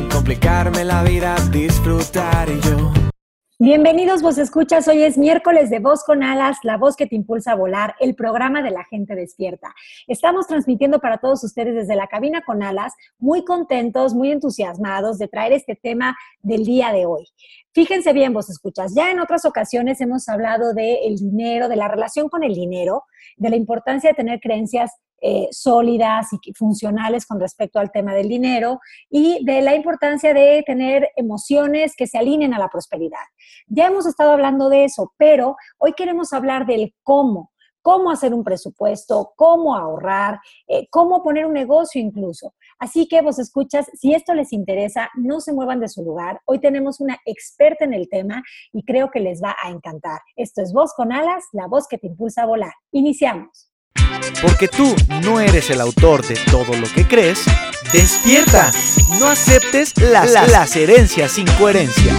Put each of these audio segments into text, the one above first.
sin complicarme la vida, disfrutar yo. Bienvenidos, vos escuchas. Hoy es miércoles de Voz con Alas, la voz que te impulsa a volar, el programa de la gente despierta. Estamos transmitiendo para todos ustedes desde la cabina con alas, muy contentos, muy entusiasmados de traer este tema del día de hoy. Fíjense bien, vos escuchas. Ya en otras ocasiones hemos hablado del dinero, de la relación con el dinero, de la importancia de tener creencias eh, sólidas y funcionales con respecto al tema del dinero y de la importancia de tener emociones que se alineen a la prosperidad. Ya hemos estado hablando de eso, pero hoy queremos hablar del cómo cómo hacer un presupuesto, cómo ahorrar, eh, cómo poner un negocio incluso. Así que vos escuchas, si esto les interesa, no se muevan de su lugar. Hoy tenemos una experta en el tema y creo que les va a encantar. Esto es Voz con Alas, la voz que te impulsa a volar. Iniciamos. Porque tú no eres el autor de todo lo que crees, despierta. No aceptes las, las herencias sin coherencia.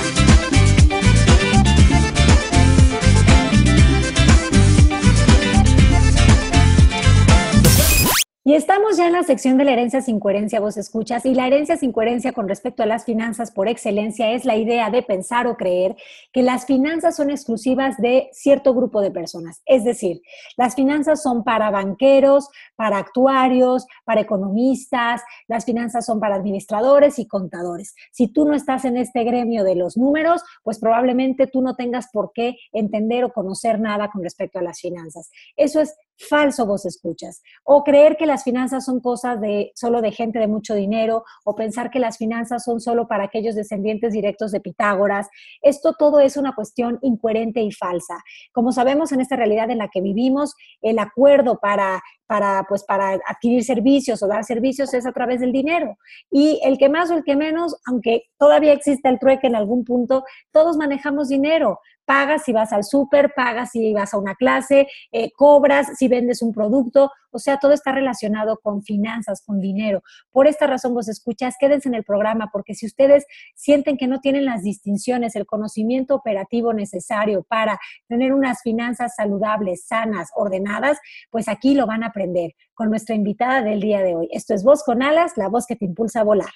Y estamos ya en la sección de la herencia sin coherencia, vos escuchas, y la herencia sin coherencia con respecto a las finanzas por excelencia es la idea de pensar o creer que las finanzas son exclusivas de cierto grupo de personas. Es decir, las finanzas son para banqueros, para actuarios, para economistas, las finanzas son para administradores y contadores. Si tú no estás en este gremio de los números, pues probablemente tú no tengas por qué entender o conocer nada con respecto a las finanzas. Eso es falso vos escuchas. O creer que las finanzas son cosas de solo de gente de mucho dinero, o pensar que las finanzas son solo para aquellos descendientes directos de Pitágoras. Esto todo es una cuestión incoherente y falsa. Como sabemos en esta realidad en la que vivimos, el acuerdo para para, pues, para adquirir servicios o dar servicios es a través del dinero. Y el que más o el que menos, aunque todavía existe el trueque en algún punto, todos manejamos dinero pagas si vas al súper, pagas si vas a una clase, eh, cobras si vendes un producto, o sea, todo está relacionado con finanzas, con dinero. Por esta razón vos escuchas, quédense en el programa, porque si ustedes sienten que no tienen las distinciones, el conocimiento operativo necesario para tener unas finanzas saludables, sanas, ordenadas, pues aquí lo van a aprender con nuestra invitada del día de hoy. Esto es Voz con Alas, la voz que te impulsa a volar.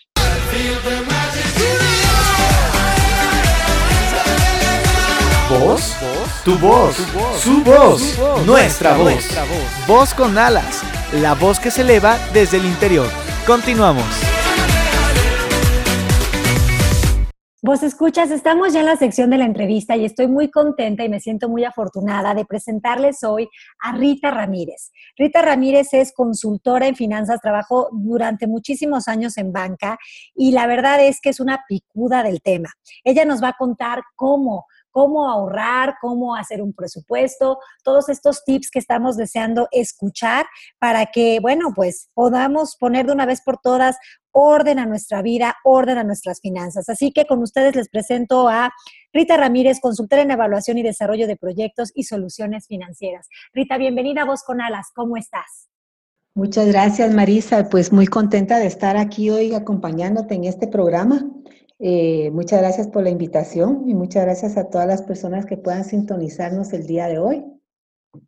¿Voz? Tu voz, su voz, nuestra voz. Voz con alas, la voz que se eleva desde el interior. Continuamos. Vos escuchas, estamos ya en la sección de la entrevista y estoy muy contenta y me siento muy afortunada de presentarles hoy a Rita Ramírez. Rita Ramírez es consultora en finanzas, trabajó durante muchísimos años en banca y la verdad es que es una picuda del tema. Ella nos va a contar cómo cómo ahorrar, cómo hacer un presupuesto, todos estos tips que estamos deseando escuchar para que, bueno, pues podamos poner de una vez por todas orden a nuestra vida, orden a nuestras finanzas. Así que con ustedes les presento a Rita Ramírez, consultora en evaluación y desarrollo de proyectos y soluciones financieras. Rita, bienvenida a Voz con Alas, ¿cómo estás? Muchas gracias, Marisa. Pues muy contenta de estar aquí hoy acompañándote en este programa. Eh, muchas gracias por la invitación y muchas gracias a todas las personas que puedan sintonizarnos el día de hoy.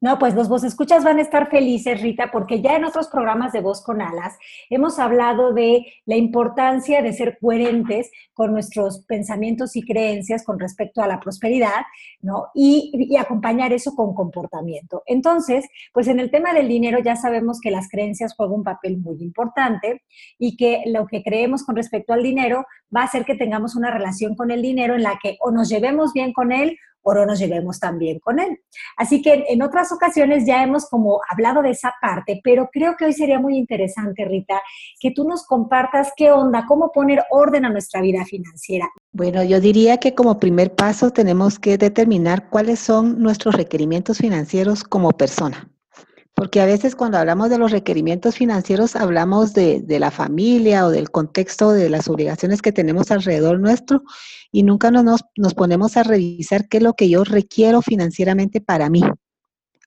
No, pues los vos escuchas van a estar felices, Rita, porque ya en otros programas de Voz con Alas hemos hablado de la importancia de ser coherentes con nuestros pensamientos y creencias con respecto a la prosperidad, ¿no? Y, y, acompañar eso con comportamiento. Entonces, pues en el tema del dinero ya sabemos que las creencias juegan un papel muy importante y que lo que creemos con respecto al dinero va a hacer que tengamos una relación con el dinero en la que o nos llevemos bien con él o no nos llevemos también con él. Así que en otras ocasiones ya hemos como hablado de esa parte, pero creo que hoy sería muy interesante, Rita, que tú nos compartas qué onda, cómo poner orden a nuestra vida financiera. Bueno, yo diría que como primer paso tenemos que determinar cuáles son nuestros requerimientos financieros como persona. Porque a veces cuando hablamos de los requerimientos financieros hablamos de, de, la familia o del contexto de las obligaciones que tenemos alrededor nuestro y nunca nos, nos ponemos a revisar qué es lo que yo requiero financieramente para mí.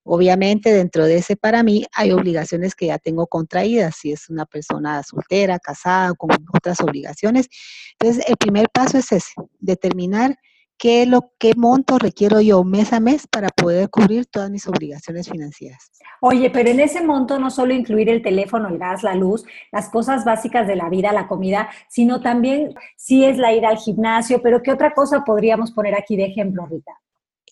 Obviamente dentro de ese para mí hay obligaciones que ya tengo contraídas, si es una persona soltera, casada, con otras obligaciones. Entonces, el primer paso es ese, determinar qué, lo, qué monto requiero yo mes a mes para poder cubrir todas mis obligaciones financieras. Oye, pero en ese monto no solo incluir el teléfono, el gas, la luz, las cosas básicas de la vida, la comida, sino también si es la ida al gimnasio, pero ¿qué otra cosa podríamos poner aquí de ejemplo, Rita?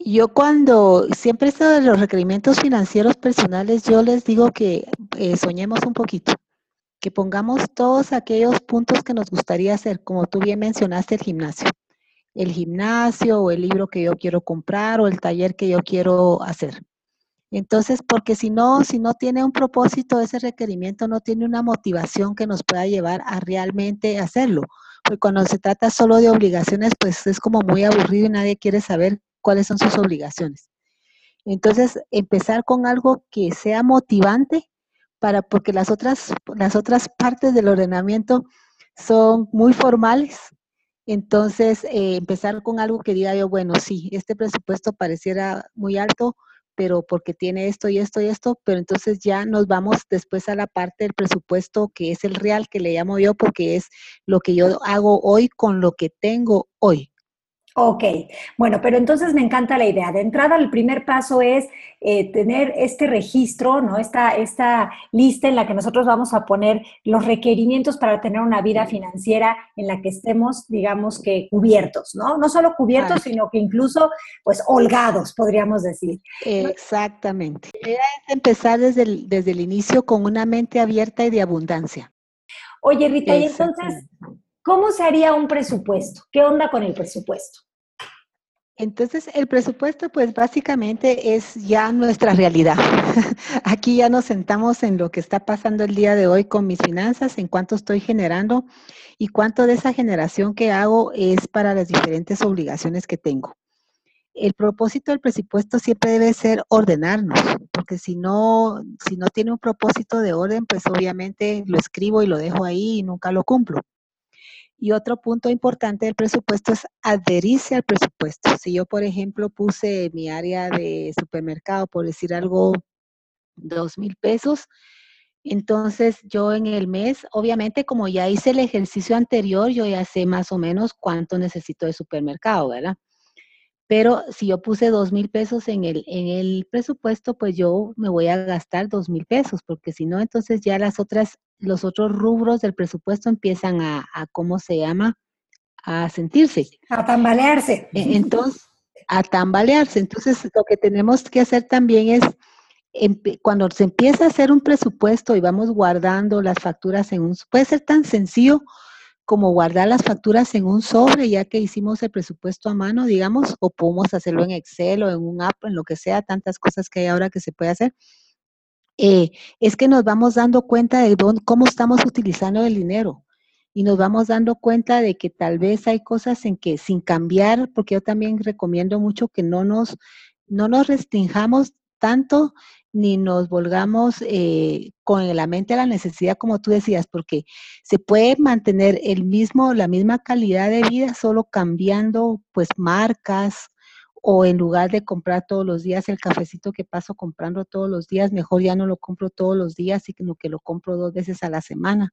Yo cuando siempre esto de los requerimientos financieros personales, yo les digo que eh, soñemos un poquito, que pongamos todos aquellos puntos que nos gustaría hacer, como tú bien mencionaste, el gimnasio el gimnasio o el libro que yo quiero comprar o el taller que yo quiero hacer. Entonces, porque si no, si no tiene un propósito ese requerimiento, no tiene una motivación que nos pueda llevar a realmente hacerlo. Porque cuando se trata solo de obligaciones, pues es como muy aburrido y nadie quiere saber cuáles son sus obligaciones. Entonces, empezar con algo que sea motivante para, porque las otras, las otras partes del ordenamiento son muy formales entonces, eh, empezar con algo que diga yo, bueno, sí, este presupuesto pareciera muy alto, pero porque tiene esto y esto y esto, pero entonces ya nos vamos después a la parte del presupuesto que es el real, que le llamo yo, porque es lo que yo hago hoy con lo que tengo hoy. Ok, bueno, pero entonces me encanta la idea. De entrada, el primer paso es eh, tener este registro, ¿no? Esta, esta lista en la que nosotros vamos a poner los requerimientos para tener una vida financiera en la que estemos, digamos que cubiertos, ¿no? No solo cubiertos, sino que incluso, pues, holgados, podríamos decir. Exactamente. La idea es empezar desde el, desde el inicio con una mente abierta y de abundancia. Oye, Rita, y entonces, ¿cómo se haría un presupuesto? ¿Qué onda con el presupuesto? Entonces, el presupuesto, pues básicamente es ya nuestra realidad. Aquí ya nos sentamos en lo que está pasando el día de hoy con mis finanzas, en cuánto estoy generando y cuánto de esa generación que hago es para las diferentes obligaciones que tengo. El propósito del presupuesto siempre debe ser ordenarnos, porque si no, si no tiene un propósito de orden, pues obviamente lo escribo y lo dejo ahí y nunca lo cumplo. Y otro punto importante del presupuesto es adherirse al presupuesto. Si yo, por ejemplo, puse mi área de supermercado, por decir algo, dos mil pesos, entonces yo en el mes, obviamente como ya hice el ejercicio anterior, yo ya sé más o menos cuánto necesito de supermercado, ¿verdad? Pero si yo puse dos mil pesos en el, en el presupuesto, pues yo me voy a gastar dos mil pesos, porque si no, entonces ya las otras los otros rubros del presupuesto empiezan a, ¿cómo se llama? A sentirse. A tambalearse. E, entonces, a tambalearse. Entonces, lo que tenemos que hacer también es, cuando se empieza a hacer un presupuesto y vamos guardando las facturas en un, puede ser tan sencillo como guardar las facturas en un sobre, ya que hicimos el presupuesto a mano, digamos, o podemos hacerlo en Excel o en un app, en lo que sea, tantas cosas que hay ahora que se puede hacer. Eh, es que nos vamos dando cuenta de cómo estamos utilizando el dinero y nos vamos dando cuenta de que tal vez hay cosas en que sin cambiar, porque yo también recomiendo mucho que no nos, no nos restringamos tanto ni nos volgamos eh, con la mente a la necesidad, como tú decías, porque se puede mantener el mismo, la misma calidad de vida solo cambiando pues marcas o en lugar de comprar todos los días el cafecito que paso comprando todos los días, mejor ya no lo compro todos los días, sino que lo compro dos veces a la semana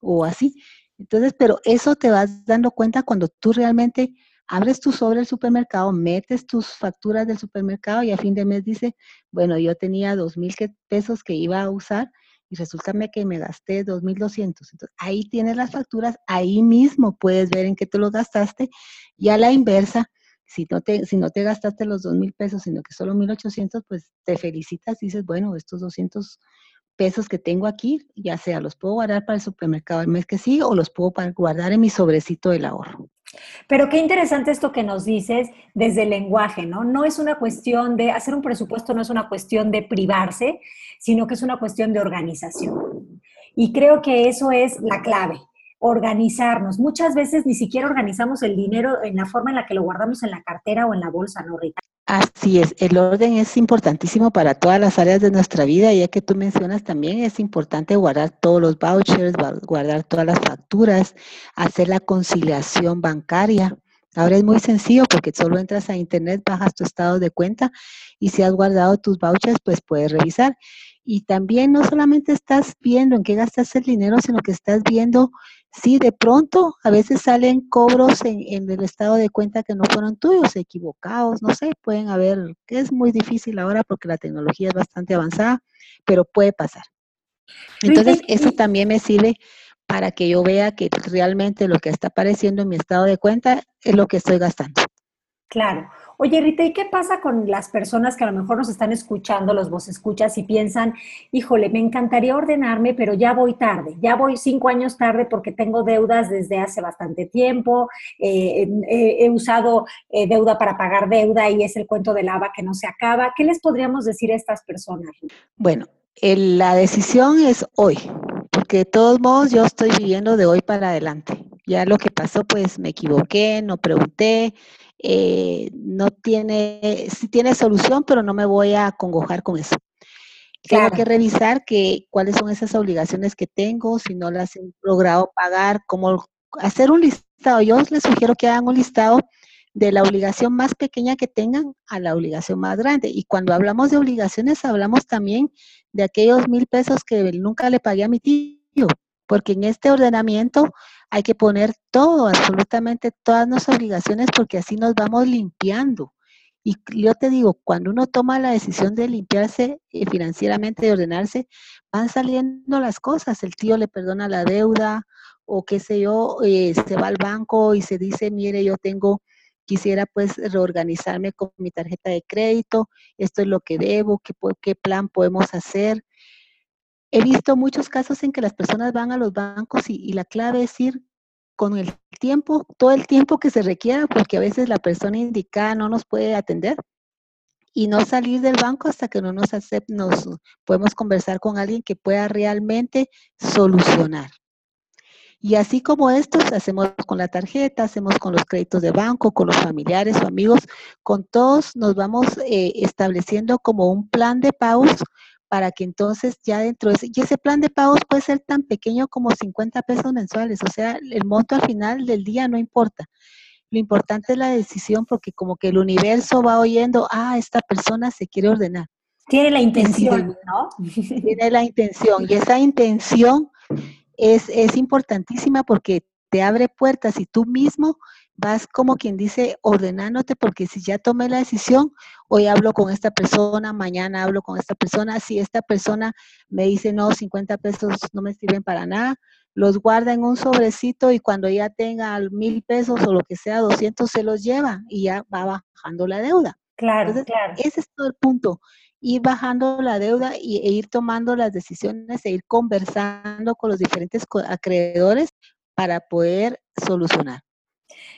o así. Entonces, pero eso te vas dando cuenta cuando tú realmente abres tu sobre el supermercado, metes tus facturas del supermercado y a fin de mes dice, bueno, yo tenía dos mil pesos que iba a usar y resulta que me gasté dos mil doscientos. Entonces, ahí tienes las facturas, ahí mismo puedes ver en qué te lo gastaste y a la inversa, si no te, si no te gastaste los dos mil pesos, sino que solo mil ochocientos, pues te felicitas y dices, bueno, estos 200 pesos que tengo aquí, ya sea los puedo guardar para el supermercado el mes que sigue o los puedo guardar en mi sobrecito del ahorro. Pero qué interesante esto que nos dices desde el lenguaje, ¿no? No es una cuestión de hacer un presupuesto, no es una cuestión de privarse, sino que es una cuestión de organización. Y creo que eso es la clave organizarnos. Muchas veces ni siquiera organizamos el dinero en la forma en la que lo guardamos en la cartera o en la bolsa, ¿no, Rita? Así es, el orden es importantísimo para todas las áreas de nuestra vida, ya que tú mencionas también es importante guardar todos los vouchers, guardar todas las facturas, hacer la conciliación bancaria. Ahora es muy sencillo porque solo entras a internet, bajas tu estado de cuenta y si has guardado tus vouchers, pues puedes revisar. Y también no solamente estás viendo en qué gastas el dinero, sino que estás viendo Sí, de pronto a veces salen cobros en, el estado de cuenta que no fueron tuyos, equivocados, no sé, pueden haber, que es muy difícil ahora porque la tecnología es bastante avanzada, pero puede pasar. Entonces, eso también me sirve para que yo vea que realmente lo que está apareciendo en mi estado de cuenta es lo que estoy gastando. Claro. Oye, Rita, ¿y qué pasa con las personas que a lo mejor nos están escuchando, los vos escuchas y piensan, híjole, me encantaría ordenarme, pero ya voy tarde, ya voy cinco años tarde porque tengo deudas desde hace bastante tiempo, eh, he usado eh, deuda para pagar deuda y es el cuento del lava que no se acaba. ¿Qué les podríamos decir a estas personas? Bueno, la decisión es hoy, porque de todos modos yo estoy viviendo de hoy para adelante. Ya lo que pasó, pues me equivoqué, no pregunté, eh, no tiene, sí tiene solución, pero no me voy a congojar con eso. Tengo que revisar que, cuáles son esas obligaciones que tengo, si no las he logrado pagar, cómo hacer un listado. Yo les sugiero que hagan un listado de la obligación más pequeña que tengan a la obligación más grande. Y cuando hablamos de obligaciones, hablamos también de aquellos mil pesos que nunca le pagué a mi tío, porque en este ordenamiento hay que poner todo, absolutamente todas nuestras obligaciones, porque así nos vamos limpiando. Y yo te digo, cuando uno toma la decisión de limpiarse eh, financieramente, de ordenarse, van saliendo las cosas. El tío le perdona la deuda o qué sé yo, eh, se va al banco y se dice, mire, yo tengo, quisiera pues reorganizarme con mi tarjeta de crédito, esto es lo que debo, qué, qué plan podemos hacer. He visto muchos casos en que las personas van a los bancos y, la clave es ir con el tiempo, todo el tiempo que se requiera, porque a veces la persona indicada no nos puede atender y no salir del banco hasta que no nos acepte, nos podemos conversar con alguien que pueda realmente solucionar. Y así como esto, hacemos con la tarjeta, hacemos con los créditos de banco, con los familiares o amigos, con todos nos vamos eh, estableciendo como un plan de pagos para que entonces ya dentro de ese, y ese plan de pagos puede ser tan pequeño como 50 pesos mensuales, o sea, el monto al final del día no importa. Lo importante es la decisión porque como que el universo va oyendo, ah, esta persona se quiere ordenar. Tiene la intención, ¿no? Tiene la intención y esa intención es, es importantísima porque te abre puertas y tú mismo vas como quien dice ordenándote porque si ya tomé la decisión, hoy hablo con esta persona, mañana hablo con esta persona, si esta persona me dice no, 50 pesos no me sirven para nada, los guarda en un sobrecito y cuando ya tenga mil pesos o lo que sea, 200 se los lleva y ya va bajando la deuda. Claro, claro. Ese es todo el punto ir bajando la deuda y, e ir tomando las decisiones e ir conversando con los diferentes acreedores para poder solucionar.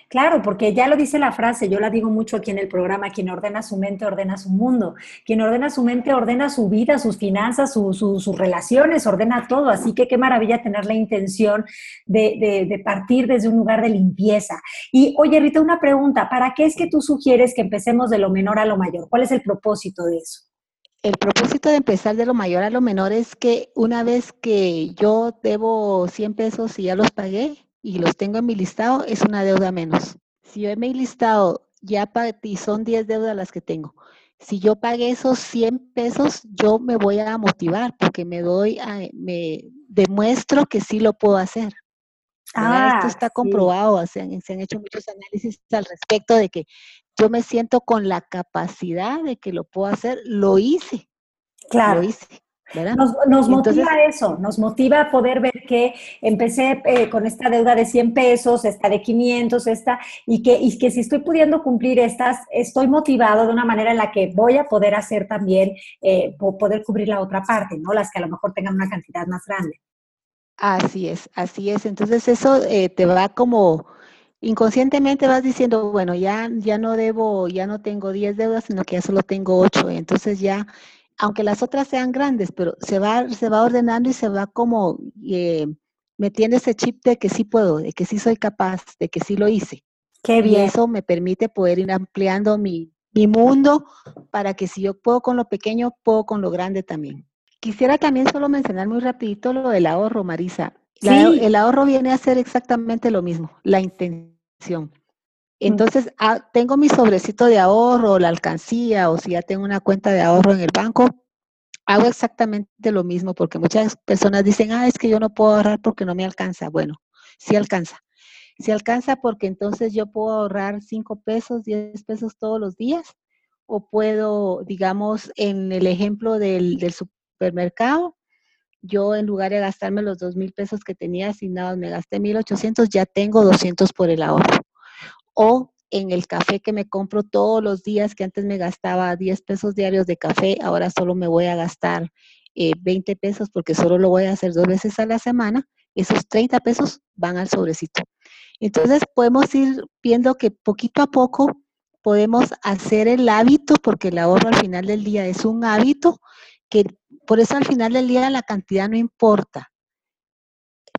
Claro, porque ya lo dice la frase, yo la digo mucho aquí en el programa, quien ordena su mente ordena su mundo, quien ordena su mente ordena su vida, sus finanzas, sus relaciones, ordena todo, así que qué maravilla tener la intención de, de partir desde un lugar de limpieza. Y oye Rita, una pregunta, ¿para qué es que tú sugieres que empecemos de lo menor a lo mayor? ¿Cuál es el propósito de eso? El propósito de empezar de lo mayor a lo menor es que una vez que yo debo 100 pesos y ya los pagué, y los tengo en mi listado, es una deuda menos. Si yo en mi listado ya y son 10 deudas las que tengo. Si yo pagué esos 100 pesos, yo me voy a motivar porque me doy, me demuestro que sí lo puedo hacer. Ah, Esto está comprobado, se han, se han hecho muchos análisis al respecto de que yo me siento con la capacidad de que lo puedo hacer, lo hice. Claro. Lo hice. Nos, motiva eso, nos motiva a poder ver que empecé eh, con esta deuda de 100 pesos, esta de 500, esta, y que, y que si estoy pudiendo cumplir estas, estoy motivado de una manera en la que voy a poder hacer también, eh, poder cubrir la otra parte, ¿no? Las que a lo mejor tengan una cantidad más grande. Así es, así es. Entonces eso eh, te va como inconscientemente vas diciendo, bueno, ya, ya no debo, ya no tengo 10 deudas, sino que ya solo tengo 8. Entonces ya aunque las otras sean grandes, pero se va, se va ordenando y se va como eh, metiendo ese chip de que sí puedo, de que sí soy capaz, de que sí lo hice. Qué bien. Y eso me permite poder ir ampliando mi, mi mundo para que si yo puedo con lo pequeño, puedo con lo grande también. Quisiera también solo mencionar muy rapidito lo del ahorro, Marisa. el ahorro viene a ser exactamente lo mismo, la intención. Entonces, ah, tengo mi sobrecito de ahorro, la alcancía, o si ya tengo una cuenta de ahorro en el banco, hago exactamente lo mismo, porque muchas personas dicen, ah, es que yo no puedo ahorrar porque no me alcanza. Bueno, sí alcanza. Sí alcanza porque entonces yo puedo ahorrar 5 pesos, 10 pesos todos los días, o puedo, digamos, en el ejemplo del, del supermercado, yo en lugar de gastarme los dos mil pesos que tenía asignados, me gasté 1800, ya tengo 200 por el ahorro. O en el café que me compro todos los días, que antes me gastaba 10 pesos diarios de café, ahora solo me voy a gastar 20 eh, pesos porque solo lo voy a hacer dos veces a la semana, esos 30 pesos van al sobrecito. Entonces podemos ir viendo que poquito a poco podemos hacer el hábito, porque el ahorro al final del día es un hábito que por eso al final del día la cantidad no importa,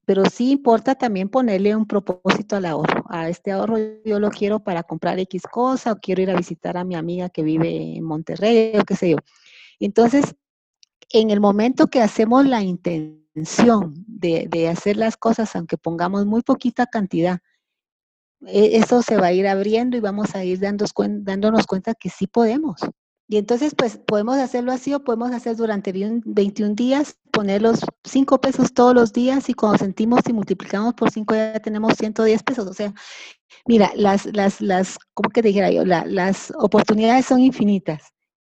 pero sí importa también ponerle un propósito al ahorro. A este ahorro yo lo quiero para comprar X cosa o quiero ir a visitar a mi amiga que vive en Monterrey o qué sé yo. Entonces, en el momento que hacemos la intención de, de hacer las cosas, aunque pongamos muy poquita cantidad, e, eso se va a ir abriendo y vamos a ir dándonos cuenta que sí podemos. Y entonces, pues podemos hacerlo así o podemos hacer durante 21 días, poner los 5 pesos todos los días y cuando sentimos y multiplicamos por 5 ya tenemos 110 pesos. O sea, mira, las, las, las, ¿cómo que dijera yo? las oportunidades son infinitas.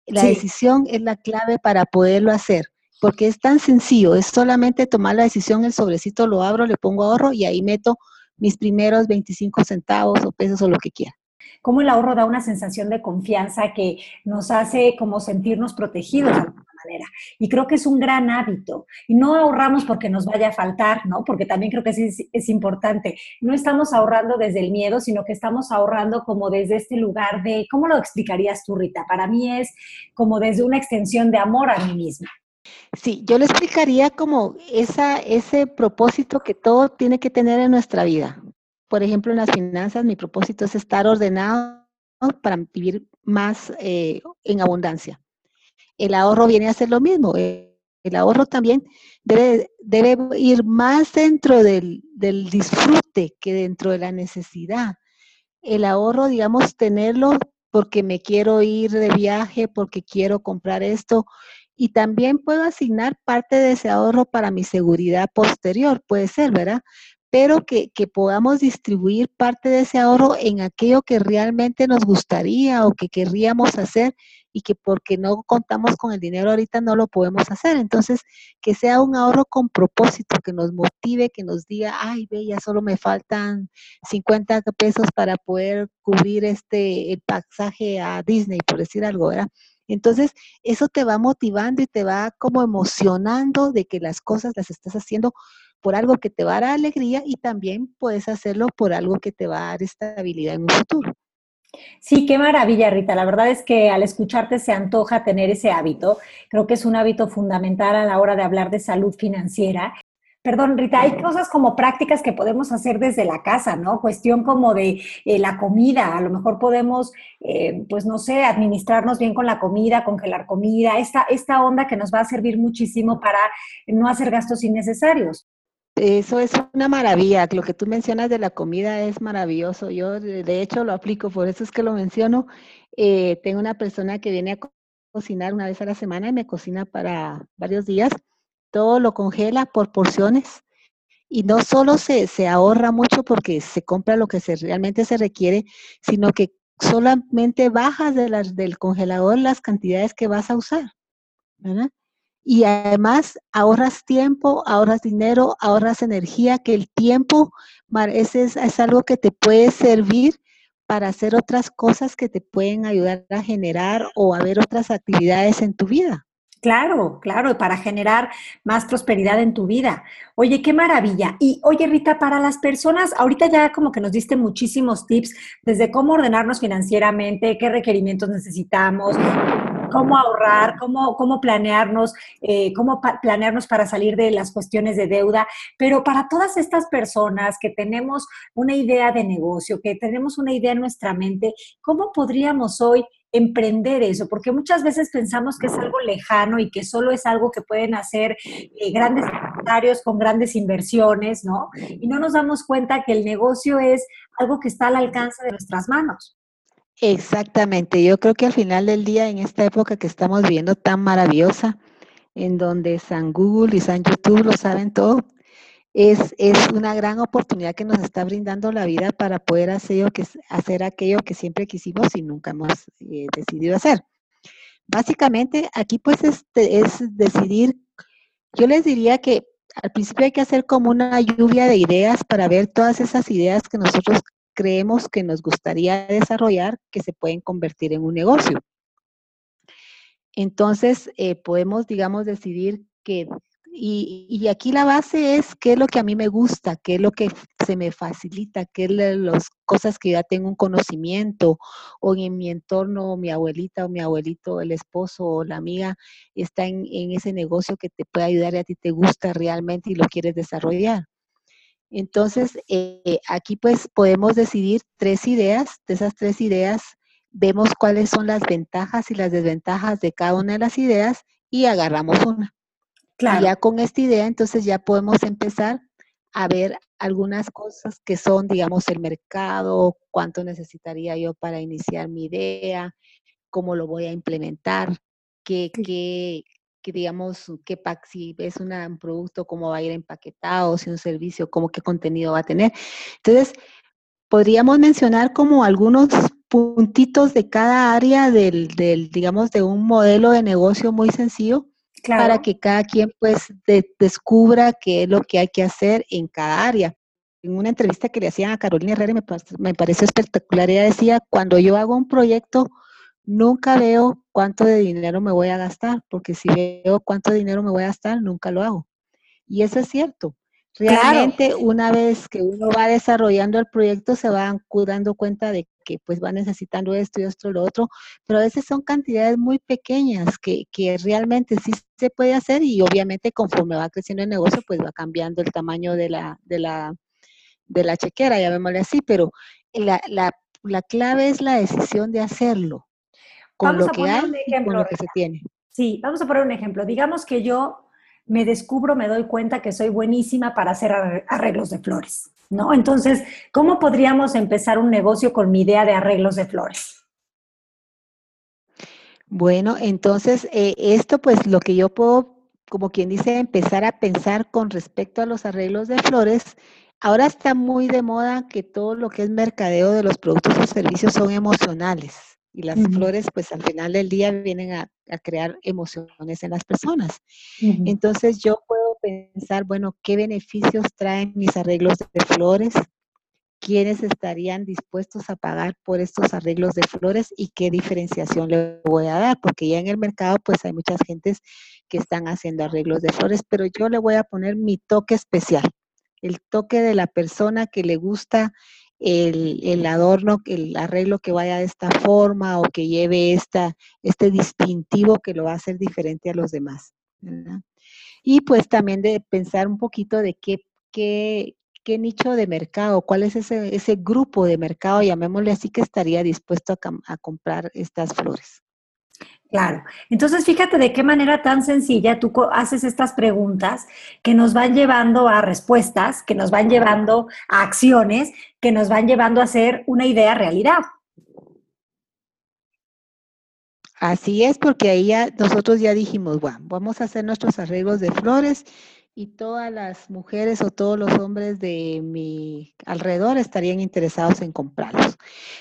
La decisión es la clave para poderlo hacer, porque es tan sencillo, es solamente tomar la decisión, el sobrecito lo abro, le pongo ahorro y ahí meto mis primeros 25 centavos o pesos o lo que quiera cómo el ahorro da una sensación de confianza que nos hace como sentirnos protegidos de alguna manera. Y creo que es un gran hábito. Y no ahorramos porque nos vaya a faltar, ¿no? Porque también creo que es, importante. No estamos ahorrando desde el miedo, sino que estamos ahorrando como desde este lugar de, ¿cómo lo explicarías tú, Rita? Para mí es como desde una extensión de amor a mí misma. Sí, yo le explicaría como ese propósito que todo tiene que tener en nuestra vida por ejemplo, en las finanzas, mi propósito es estar ordenado para vivir más eh, en abundancia. El ahorro viene a ser lo mismo. El ahorro también debe, debe ir más dentro del, del, disfrute que dentro de la necesidad. El ahorro, digamos, tenerlo porque me quiero ir de viaje, porque quiero comprar esto. Y también puedo asignar parte de ese ahorro para mi seguridad posterior, puede ser, ¿verdad? Pero que, podamos distribuir parte de ese ahorro en aquello que realmente nos gustaría o que querríamos hacer y que porque no contamos con el dinero ahorita no lo podemos hacer. Entonces, que sea un ahorro con propósito, que nos motive, que nos diga, ay, ve, ya solo me faltan 50 pesos para poder cubrir este el pasaje a Disney, por decir algo, ¿verdad? Entonces, eso te va motivando y te va como emocionando de que las cosas las estás haciendo por algo que te va a dar alegría y también puedes hacerlo por algo que te va a dar estabilidad en un futuro. Sí, qué maravilla, Rita. La verdad es que al escucharte se antoja tener ese hábito. Creo que es un hábito fundamental a la hora de hablar de salud financiera. Perdón, Rita, hay cosas como prácticas que podemos hacer desde la casa, ¿no? Cuestión como de eh, la comida. A lo mejor podemos, eh, pues no sé, administrarnos bien con la comida, congelar comida, esta, esta onda que nos va a servir muchísimo para no hacer gastos innecesarios. Eso es una maravilla. Lo que tú mencionas de la comida es maravilloso. Yo, de hecho, lo aplico, por eso es que lo menciono. Eh, tengo una persona que viene a cocinar una vez a la semana y me cocina para varios días. Todo lo congela por porciones y no solo se, se ahorra mucho porque se compra lo que se, realmente se requiere, sino que solamente bajas de del congelador las cantidades que vas a usar. ¿verdad? Y además ahorras tiempo, ahorras dinero, ahorras energía, que el tiempo es, es, algo que te puede servir para hacer otras cosas que te pueden ayudar a generar o a ver otras actividades en tu vida. Claro, claro, para generar más prosperidad en tu vida. Oye, qué maravilla. Y oye, Rita, para las personas, ahorita ya como que nos diste muchísimos tips desde cómo ordenarnos financieramente, qué requerimientos necesitamos, cómo ahorrar, cómo, cómo planearnos, eh, cómo planearnos para salir de las cuestiones de deuda. Pero para todas estas personas que tenemos una idea de negocio, que tenemos una idea en nuestra mente, ¿cómo podríamos hoy emprender eso? Porque muchas veces pensamos que es algo lejano y que solo es algo que pueden hacer eh, grandes empresarios con grandes inversiones, ¿no? Y no nos damos cuenta que el negocio es algo que está al alcance de nuestras manos. Exactamente, yo creo que al final del día, en esta época que estamos viviendo tan maravillosa, en donde San Google y San YouTube lo saben todo, es, es, una gran oportunidad que nos está brindando la vida para poder hacer, hacer aquello que siempre quisimos y nunca hemos eh, decidido hacer. Básicamente, aquí pues este es decidir, yo les diría que al principio hay que hacer como una lluvia de ideas para ver todas esas ideas que nosotros creemos que nos gustaría desarrollar que se pueden convertir en un negocio. Entonces, eh, podemos, digamos, decidir que, y, aquí la base es qué es lo que a mí me gusta, qué es lo que se me facilita, qué es las cosas que ya tengo un conocimiento, o en mi entorno, mi abuelita o mi abuelito, el esposo o la amiga está en, en ese negocio que te puede ayudar y a ti te gusta realmente y lo quieres desarrollar. Entonces, eh, aquí pues podemos decidir tres ideas. De esas tres ideas, vemos cuáles son las ventajas y las desventajas de cada una de las ideas y agarramos una. Claro. ya con esta idea, entonces ya podemos empezar a ver algunas cosas que son, digamos, el mercado, cuánto necesitaría yo para iniciar mi idea, cómo lo voy a implementar, qué, qué, que digamos, qué si es un producto, cómo va a ir empaquetado, si un servicio, cómo qué contenido va a tener. Entonces, podríamos mencionar como algunos puntitos de cada área del, del digamos, de un modelo de negocio muy sencillo para que cada quien pues descubra qué es lo que hay que hacer en cada área. En una entrevista que le hacían a Carolina Herrera me, me pareció espectacular. Ella decía, cuando yo hago un proyecto, nunca veo cuánto de dinero me voy a gastar, porque si veo cuánto dinero me voy a gastar, nunca lo hago. Y eso es cierto. Realmente una vez que uno va desarrollando el proyecto se va dando cuenta de que pues va necesitando esto y esto y lo otro, pero a veces son cantidades muy pequeñas que, que realmente sí se puede hacer y obviamente conforme va creciendo el negocio pues va cambiando el tamaño de la, de la, de la chequera, llamémosle así, pero la, la, la clave es la decisión de hacerlo con lo que hay y con lo que se tiene. Sí, vamos a poner un ejemplo. Digamos que yo me descubro, me doy cuenta que soy buenísima para hacer arreglos de flores, ¿no? Entonces, ¿cómo podríamos empezar un negocio con mi idea de arreglos de flores? Bueno, entonces, eh, esto pues lo que yo puedo, como quien dice, empezar a pensar con respecto a los arreglos de flores, ahora está muy de moda que todo lo que es mercadeo de los productos o servicios son emocionales. Y las flores, pues al final del día vienen a, crear emociones en las personas. Entonces yo puedo pensar, bueno, ¿qué beneficios traen mis arreglos de flores? ¿Quiénes estarían dispuestos a pagar por estos arreglos de flores y qué diferenciación le voy a dar? Porque ya en el mercado, pues hay muchas gentes que están haciendo arreglos de flores, pero yo le voy a poner mi toque especial, el toque de la persona que le gusta el, adorno, el arreglo que vaya de esta forma o que lleve esta, este distintivo que lo va a hacer diferente a los demás. Y pues también de pensar un poquito de qué, qué, qué nicho de mercado, cuál es ese, ese grupo de mercado, llamémosle así, que estaría dispuesto a, a comprar estas flores. Claro. Entonces, fíjate de qué manera tan sencilla tú haces estas preguntas que nos van llevando a respuestas, que nos van llevando a acciones, que nos van llevando a hacer una idea realidad. Así es, porque ahí ya nosotros ya dijimos, bueno, vamos a hacer nuestros arreglos de flores y todas las mujeres o todos los hombres de mi alrededor estarían interesados en comprarlos.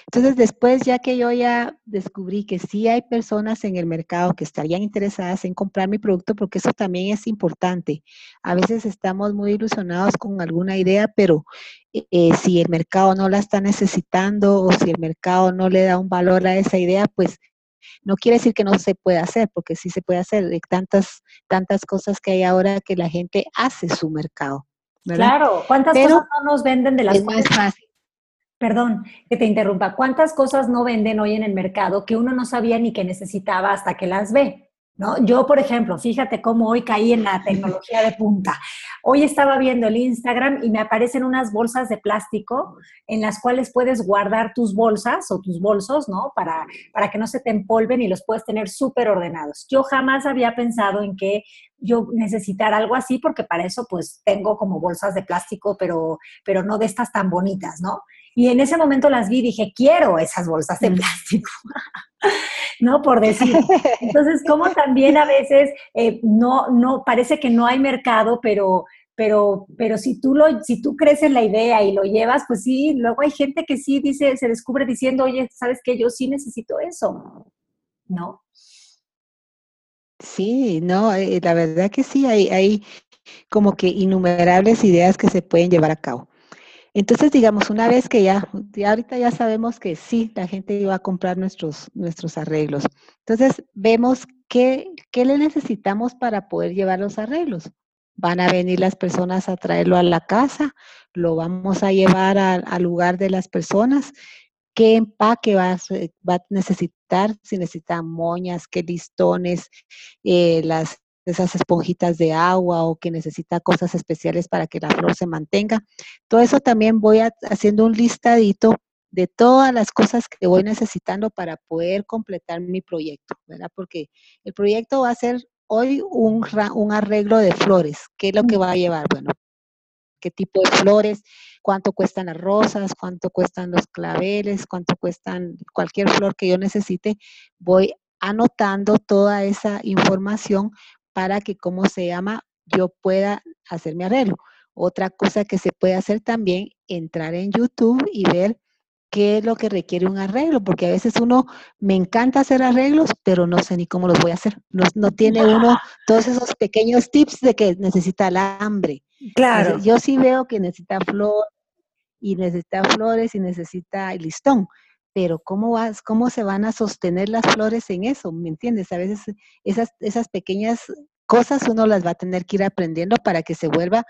Entonces, después, ya que yo ya descubrí que sí hay personas en el mercado que estarían interesadas en comprar mi producto, porque eso también es importante. A veces estamos muy ilusionados con alguna idea, pero eh, si el mercado no la está necesitando o si el mercado no le da un valor a esa idea, pues no quiere decir que no se pueda hacer, porque sí se puede hacer de tantas, tantas cosas que hay ahora que la gente hace su mercado. Claro, ¿cuántas cosas no nos venden de las es más fácil. Perdón que te interrumpa. ¿Cuántas cosas no venden hoy en el mercado que uno no sabía ni que necesitaba hasta que las ve? ¿No? Yo, por ejemplo, fíjate cómo hoy caí en la tecnología de punta. Hoy estaba viendo el Instagram y me aparecen unas bolsas de plástico en las cuales puedes guardar tus bolsas o tus bolsos, ¿no? Para, para que no se te empolven y los puedes tener súper ordenados. Yo jamás había pensado en que yo necesitara algo así porque para eso pues tengo como bolsas de plástico, pero, pero no de estas tan bonitas, ¿no? Y en ese momento las vi y dije, quiero esas bolsas de plástico. ¿no? Por decir. Entonces, como también a veces eh, no, no, parece que no hay mercado, pero, pero, pero si tú lo, si tú crees en la idea y lo llevas, pues sí, luego hay gente que sí dice, se descubre diciendo, oye, ¿sabes qué? Yo sí necesito eso, ¿no? Sí, no, eh, la verdad que sí, hay, hay como que innumerables ideas que se pueden llevar a cabo. Entonces, digamos, una vez que ya, ahorita ya sabemos que sí, la gente iba a comprar nuestros, nuestros arreglos. Entonces, vemos qué, qué le necesitamos para poder llevar los arreglos. Van a venir las personas a traerlo a la casa, lo vamos a llevar al lugar de las personas. ¿Qué empaque va va a necesitar? Si necesita moñas, qué listones, eh, las esas esponjitas de agua o que necesita cosas especiales para que la flor se mantenga. Todo eso también voy haciendo un listadito de todas las cosas que voy necesitando para poder completar mi proyecto, ¿verdad? Porque el proyecto va a ser hoy un, un arreglo de flores. ¿Qué es lo que va a llevar? Bueno, qué tipo de flores, cuánto cuestan las rosas, cuánto cuestan los claveles, cuánto cuestan cualquier flor que yo necesite. Voy anotando toda esa información para que, ¿cómo se llama?, yo pueda hacer mi arreglo. Otra cosa que se puede hacer también, entrar en YouTube y ver qué es lo que requiere un arreglo, porque a veces uno me encanta hacer arreglos, pero no sé ni cómo los voy a hacer. No, tiene uno todos esos pequeños tips de que necesita alambre. Claro. Yo sí veo que necesita flor y necesita flores y necesita listón, pero ¿cómo, vas, ¿cómo se van a sostener las flores en eso? ¿Me entiendes? A veces esas, esas pequeñas cosas uno las va a tener que ir aprendiendo para que se vuelva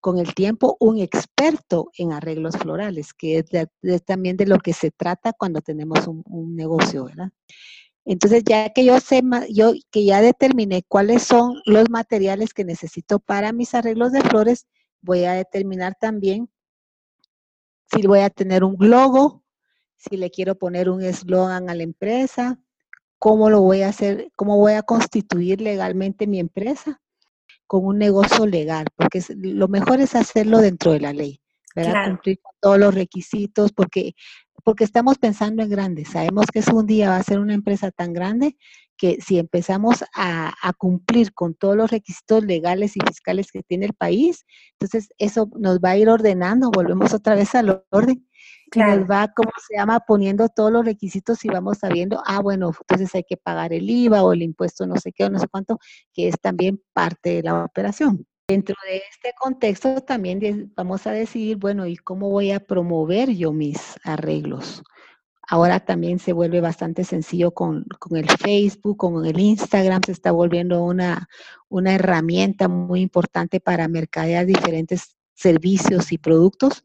con el tiempo un experto en arreglos florales, que es, también de lo que se trata cuando tenemos un, un, negocio, ¿verdad? Entonces, ya que yo sé, yo que ya determiné cuáles son los materiales que necesito para mis arreglos de flores, voy a determinar también si voy a tener un logo, si le quiero poner un eslogan a la empresa, cómo lo voy a hacer, cómo voy a constituir legalmente mi empresa con un negocio legal, porque lo mejor es hacerlo dentro de la ley, ¿verdad? Cumplir con todos los requisitos, porque, porque estamos pensando en grandes. Sabemos que es un día va a ser una empresa tan grande que si empezamos a, a, cumplir con todos los requisitos legales y fiscales que tiene el país, entonces eso nos va a ir ordenando, volvemos otra vez al orden Claro. Nos va, como se llama, poniendo todos los requisitos y vamos sabiendo, ah, bueno, entonces hay que pagar el IVA o el impuesto no sé qué o no sé cuánto, que es también parte de la operación. Dentro de este contexto también vamos a decidir, bueno, ¿y cómo voy a promover yo mis arreglos? Ahora también se vuelve bastante sencillo con, con el Facebook, con el Instagram, se está volviendo una, una herramienta muy importante para mercadear diferentes servicios y productos.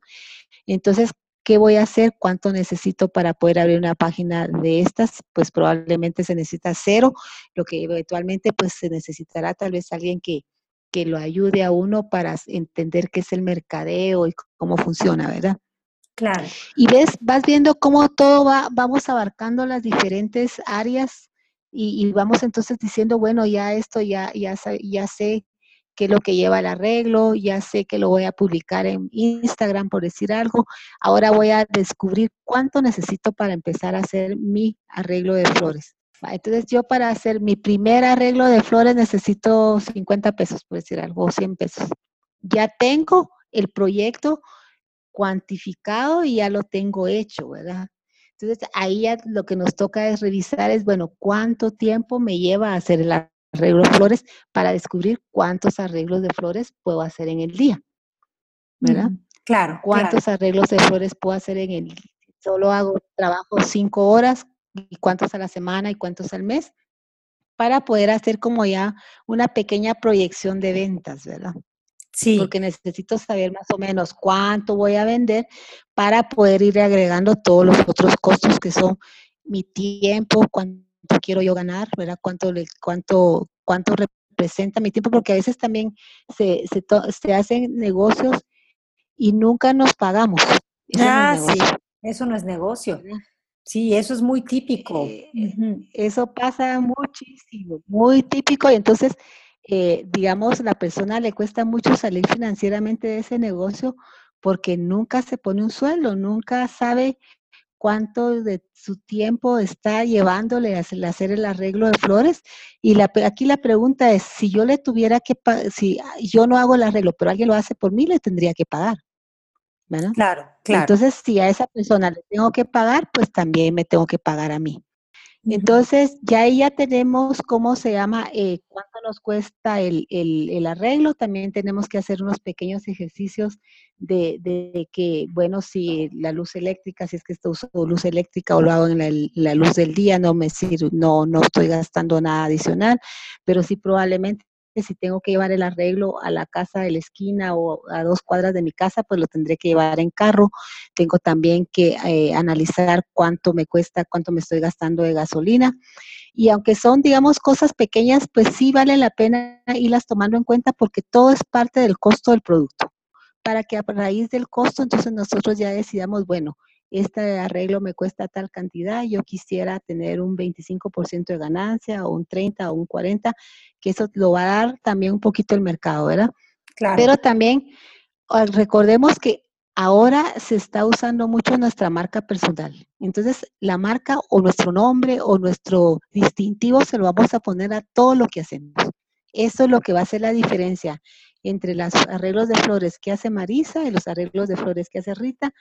Entonces, ¿Qué voy a hacer? ¿Cuánto necesito para poder abrir una página de estas? Pues probablemente se necesita cero, lo que eventualmente pues se necesitará tal vez alguien que, que lo ayude a uno para entender qué es el mercadeo y cómo funciona, ¿verdad? Claro. Y ves, vas viendo cómo todo va, vamos abarcando las diferentes áreas y, y vamos entonces diciendo, bueno, ya esto ya, ya, ya sé qué es lo que lleva el arreglo, ya sé que lo voy a publicar en Instagram por decir algo, ahora voy a descubrir cuánto necesito para empezar a hacer mi arreglo de flores. Entonces yo para hacer mi primer arreglo de flores necesito 50 pesos, por decir algo, o 100 pesos. Ya tengo el proyecto cuantificado y ya lo tengo hecho, ¿verdad? Entonces ahí ya lo que nos toca es revisar es, bueno, ¿cuánto tiempo me lleva a hacer el arreglo de flores para descubrir cuántos arreglos de flores puedo hacer en el día. ¿Verdad? claro. ¿Cuántos arreglos de flores puedo hacer en el día? Solo hago trabajo cinco horas y cuántos a la semana y cuántos al mes para poder hacer como ya una pequeña proyección de ventas, ¿verdad? Sí. Porque necesito saber más o menos cuánto voy a vender para poder ir agregando todos los otros costos que son mi tiempo, cuánto quiero yo ganar, ¿verdad? Cuánto, le, cuánto, cuánto representa mi tiempo, porque a veces también se, se, se hacen negocios y nunca nos pagamos. ah, sí, eso no es negocio. Sí, eso es muy típico. Eh, eso pasa muchísimo, muy típico. Y entonces, eh, digamos, la persona le cuesta mucho salir financieramente de ese negocio porque nunca se pone un sueldo, nunca sabe cuánto de su tiempo está llevándole a hacer el arreglo de flores. Y la, aquí la pregunta es, si yo le tuviera que, si yo no hago el arreglo, pero alguien lo hace por mí, le tendría que pagar. Claro, claro. Entonces, si a esa persona le tengo que pagar, pues también me tengo que pagar a mí. Entonces, ya ahí ya tenemos cómo se llama, eh, cuánto nos cuesta el, arreglo. También tenemos que hacer unos pequeños ejercicios de, que, bueno, si la luz eléctrica, si es que estoy usando luz eléctrica o lo hago en la, la luz del día, no me sirve, no, no estoy gastando nada adicional, pero sí probablemente si tengo que llevar el arreglo a la casa de la esquina o a dos cuadras de mi casa, pues lo tendré que llevar en carro. Tengo también que eh, analizar cuánto me cuesta, cuánto me estoy gastando de gasolina. Y aunque son, digamos, cosas pequeñas, pues sí vale la pena irlas tomando en cuenta porque todo es parte del costo del producto. Para que a raíz del costo, entonces nosotros ya decidamos, bueno, este arreglo me cuesta tal cantidad, yo quisiera tener un 25% de ganancia o un 30 o un 40, que eso lo va a dar también un poquito el mercado, ¿verdad? Claro. Pero también ah, recordemos que ahora se está usando mucho nuestra marca personal. Entonces, la marca o nuestro nombre o nuestro distintivo se lo vamos a poner a todo lo que hacemos. Eso es lo que va a hacer la diferencia entre los arreglos de flores que hace Marisa y los arreglos de flores que hace Rita.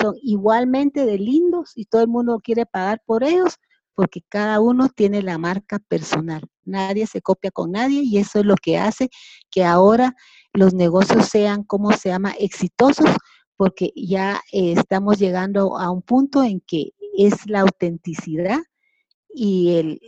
Son igualmente de lindos y todo el mundo quiere pagar por ellos porque cada uno tiene la marca personal. Nadie se copia con nadie y eso es lo que hace que ahora los negocios sean, como se llama?, exitosos, porque ya eh, estamos llegando a un punto en que es la autenticidad y el,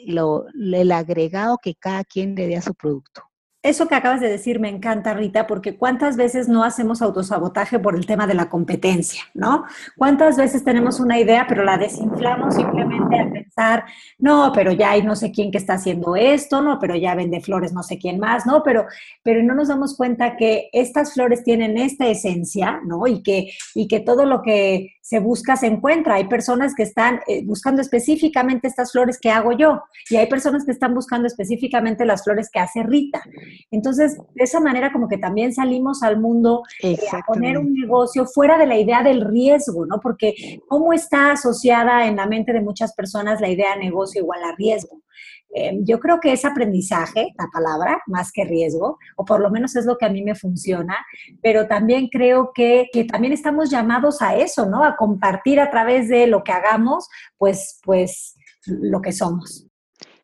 el agregado que cada quien le dé a su producto. Eso que acabas de decir me encanta, Rita, porque cuántas veces no hacemos autosabotaje por el tema de la competencia, ¿no? ¿Cuántas veces tenemos una idea, pero la desinflamos simplemente al pensar, no, pero ya hay no sé quién que está haciendo esto, no, pero ya vende flores no sé quién más, ¿no? Pero, pero no nos damos cuenta que estas flores tienen esta esencia, ¿no? Y que, y que todo lo que se busca se encuentra. Hay personas que están eh, buscando específicamente estas flores que hago yo y hay personas que están buscando específicamente las flores que hace Rita. Entonces, de esa manera como que también salimos al mundo eh, a poner un negocio fuera de la idea del riesgo, ¿no? Porque cómo está asociada en la mente de muchas personas la idea de negocio igual a riesgo. Em, yo creo que es aprendizaje, la palabra, más que riesgo, o por lo menos es lo que a mí me funciona, pero también creo que, que, también estamos llamados a eso, ¿no? A compartir a través de lo que hagamos, pues, pues lo que somos.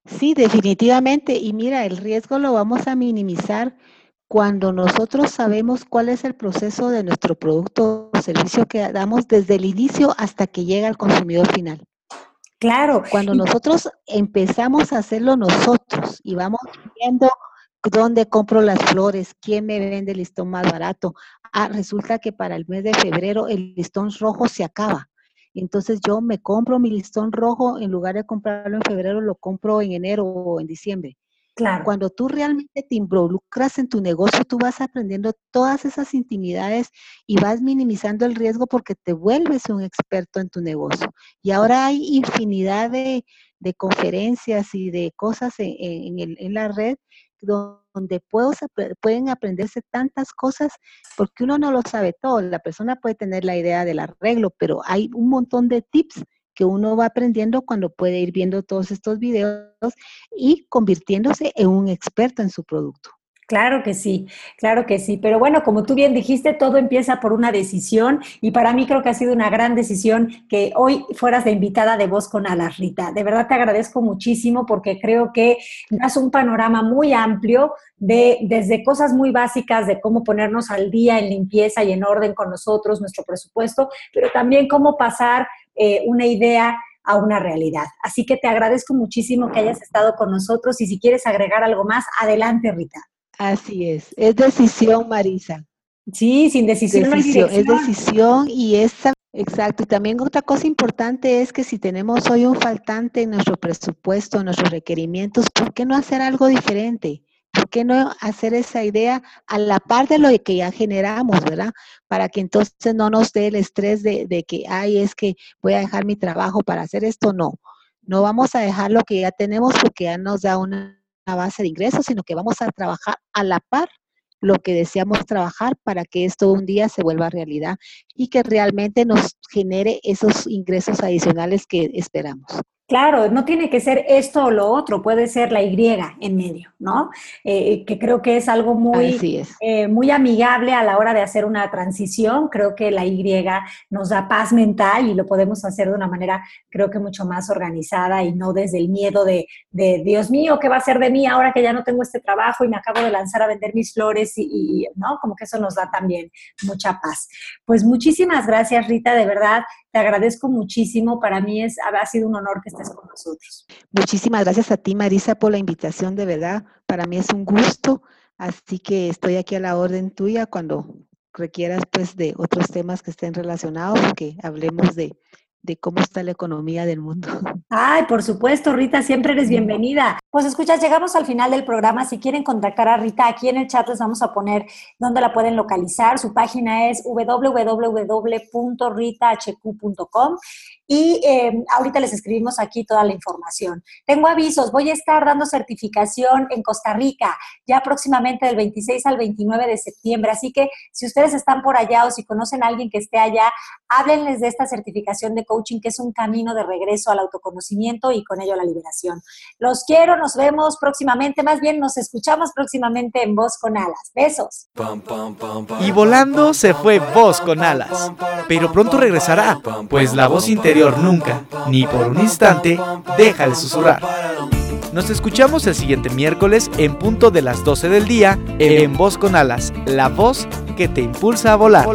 Sí, definitivamente. Y mira, el riesgo lo vamos a minimizar cuando nosotros sabemos cuál es el proceso de nuestro producto o servicio que damos desde el inicio hasta que llega al consumidor final. Claro. Cuando nosotros empezamos a hacerlo nosotros y vamos viendo dónde compro las flores, quién me vende el listón más barato. Ah, resulta que para el mes de febrero el listón rojo se acaba. Entonces yo me compro mi listón rojo, en lugar de comprarlo en febrero, lo compro en enero o en diciembre. Claro. Cuando tú realmente te involucras en tu negocio, tú vas aprendiendo todas esas intimidades y vas minimizando el riesgo porque te vuelves un experto en tu negocio. Y ahora hay infinidad de, conferencias y de cosas en, en la red donde pueden aprenderse tantas cosas porque uno no lo sabe todo. La persona puede tener la idea del arreglo, pero hay un montón de tips que uno va aprendiendo cuando puede ir viendo todos estos videos y convirtiéndose en un experto en su producto. Claro que sí, claro que sí. Pero bueno, como tú bien dijiste, todo empieza por una decisión y para mí creo que ha sido una gran decisión que hoy fueras de invitada de Voz con Alas, Rita. De verdad te agradezco muchísimo porque creo que das un panorama muy amplio de desde cosas muy básicas de cómo ponernos al día en limpieza y en orden con nosotros, nuestro presupuesto, pero también cómo pasar eh, una idea a una realidad. Así que te agradezco muchísimo que hayas estado con nosotros y si quieres agregar algo más, adelante, Rita. Así es, es decisión, Marisa. Sí, sin decisión, Es decisión y es Exacto, y también otra cosa importante es que si tenemos hoy un faltante en nuestro presupuesto, en nuestros requerimientos, ¿por qué no hacer algo diferente? ¿Por qué no hacer esa idea a la par de lo que ya generamos, verdad? Para que entonces no nos dé el estrés de, de que, ay, es que voy a dejar mi trabajo para hacer esto. No, no vamos a dejar lo que ya tenemos porque ya nos da una base de ingresos, sino que vamos a trabajar a la par lo que deseamos trabajar para que esto un día se vuelva realidad y que realmente nos genere esos ingresos adicionales que esperamos. Claro, no tiene que ser esto o lo otro, puede ser la Y en medio, ¿no? Eh, que creo que es algo muy, eh, muy amigable a la hora de hacer una transición. Creo que la Y nos da paz mental y lo podemos hacer de una manera, creo que mucho más organizada y no desde el miedo de, de Dios mío, ¿qué va a ser de mí ahora que ya no tengo este trabajo y me acabo de lanzar a vender mis flores? Y, y ¿no? Como que eso nos da también mucha paz. Pues muchísimas gracias, Rita, de verdad te agradezco muchísimo. Para mí es, ha sido un honor que estés con nosotros. Muchísimas gracias a ti, Marisa, por la invitación, de verdad. Para mí es un gusto. Así que estoy aquí a la orden tuya cuando requieras pues de otros temas que estén relacionados, que hablemos de de cómo está la economía del mundo. Ay, por supuesto, Rita, siempre eres bienvenida. Pues escuchas, llegamos al final del programa. Si quieren contactar a Rita, aquí en el chat les vamos a poner dónde la pueden localizar. Su página es www.ritahq.com y eh, ahorita les escribimos aquí toda la información. Tengo avisos, voy a estar dando certificación en Costa Rica ya próximamente del 26 al 29 de septiembre, así que si ustedes están por allá o si conocen a alguien que esté allá, háblenles de esta certificación de coaching que es un camino de regreso al autoconocimiento y con ello a la liberación. Los quiero, nos vemos próximamente, más bien nos escuchamos próximamente en Voz con Alas. Besos. Y volando se fue Voz con Alas, pero pronto regresará, pues la voz interior nunca, ni por un instante, deja de susurrar. Nos escuchamos el siguiente miércoles en punto de las 12 del día en Voz con Alas, la voz que te impulsa a volar.